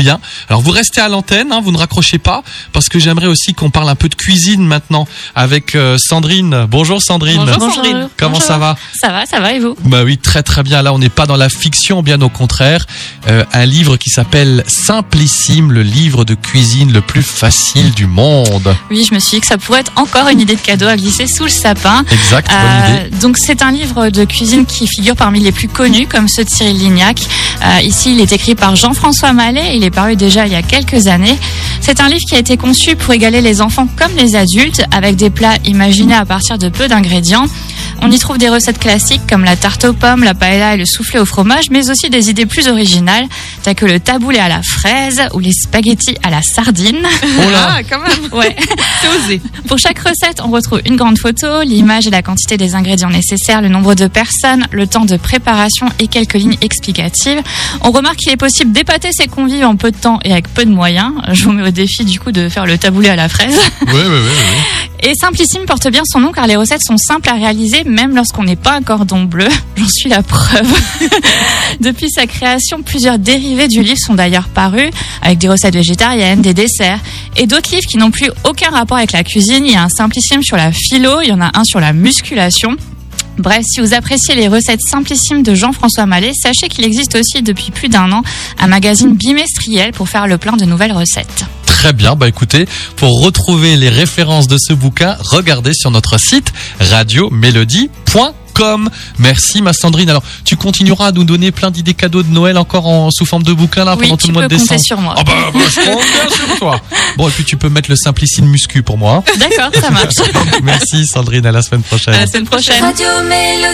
bien. Alors vous restez à l'antenne, hein, vous ne raccrochez pas, parce que j'aimerais aussi qu'on parle un peu de cuisine maintenant avec euh, Sandrine. Bonjour Sandrine. Bonjour Sandrine. Comment Bonjour. ça va? Ça va, ça va et vous? Bah oui, très très bien. Là, on n'est pas dans la fiction, bien au contraire. Euh, un livre qui s'appelle Simplissime, le livre de cuisine le plus facile du monde. Oui, je me suis dit que ça pourrait être encore une idée de cadeau à glisser sous le sapin. Exact, bonne Euh, idée. donc c'est un livre de cuisine qui figure parmi les plus connus, comme ceux de Cyril Lignac. Euh, ici, il est écrit par Jean-François Mallet. Il est paru déjà il y a quelques années. C'est un livre qui a été conçu pour égaler les enfants comme les adultes, avec des plats imaginés à partir de peu d'ingrédients. On y trouve des recettes classiques comme la tarte aux pommes, la paella et le soufflé au fromage, mais aussi des idées plus originales, telles que le taboulé à la fraise ou les spaghettis à la sardine. Oh là Ah, quand même, Ouais. osé. Pour chaque recette, on retrouve une grande photo, l'image et la quantité des ingrédients nécessaires, le nombre de personnes, le temps de préparation et quelques lignes explicatives. On remarque qu'il est possible d'épater ses convives en peu de temps et avec peu de moyens. Je vous mets au défi du coup de faire le taboulé à la fraise. Ouais, ouais, ouais, ouais. Et Simplissime porte bien son nom car les recettes sont simples à réaliser même lorsqu'on n'est pas un cordon bleu. J'en suis la preuve. Depuis sa création, plusieurs dérivés du livre sont d'ailleurs parus avec des recettes végétariennes, des desserts et d'autres livres qui n'ont plus aucun rapport avec la cuisine. Il y a un Simplissime sur la philo, il y en a un sur la musculation. Bref, si vous appréciez les recettes simplissimes de Jean-François Mallet, sachez qu'il existe aussi depuis plus d'un an un magazine bimestriel pour faire le plein de nouvelles recettes. Très bien, bah écoutez, pour retrouver les références de ce bouquin, regardez sur notre site radiomélodie.com. Merci ma Sandrine. Alors, tu continueras à nous donner plein d'idées cadeaux de Noël encore en sous forme de bouquin là Oui, pendant tout le mois de décembre. sur moi. Ah bah, bah, je compte bien sur toi. Bon, et puis tu peux mettre le simplicine muscu pour moi. D'accord, ça marche. Merci Sandrine, à la semaine prochaine. À la semaine prochaine. Radio Mélodie.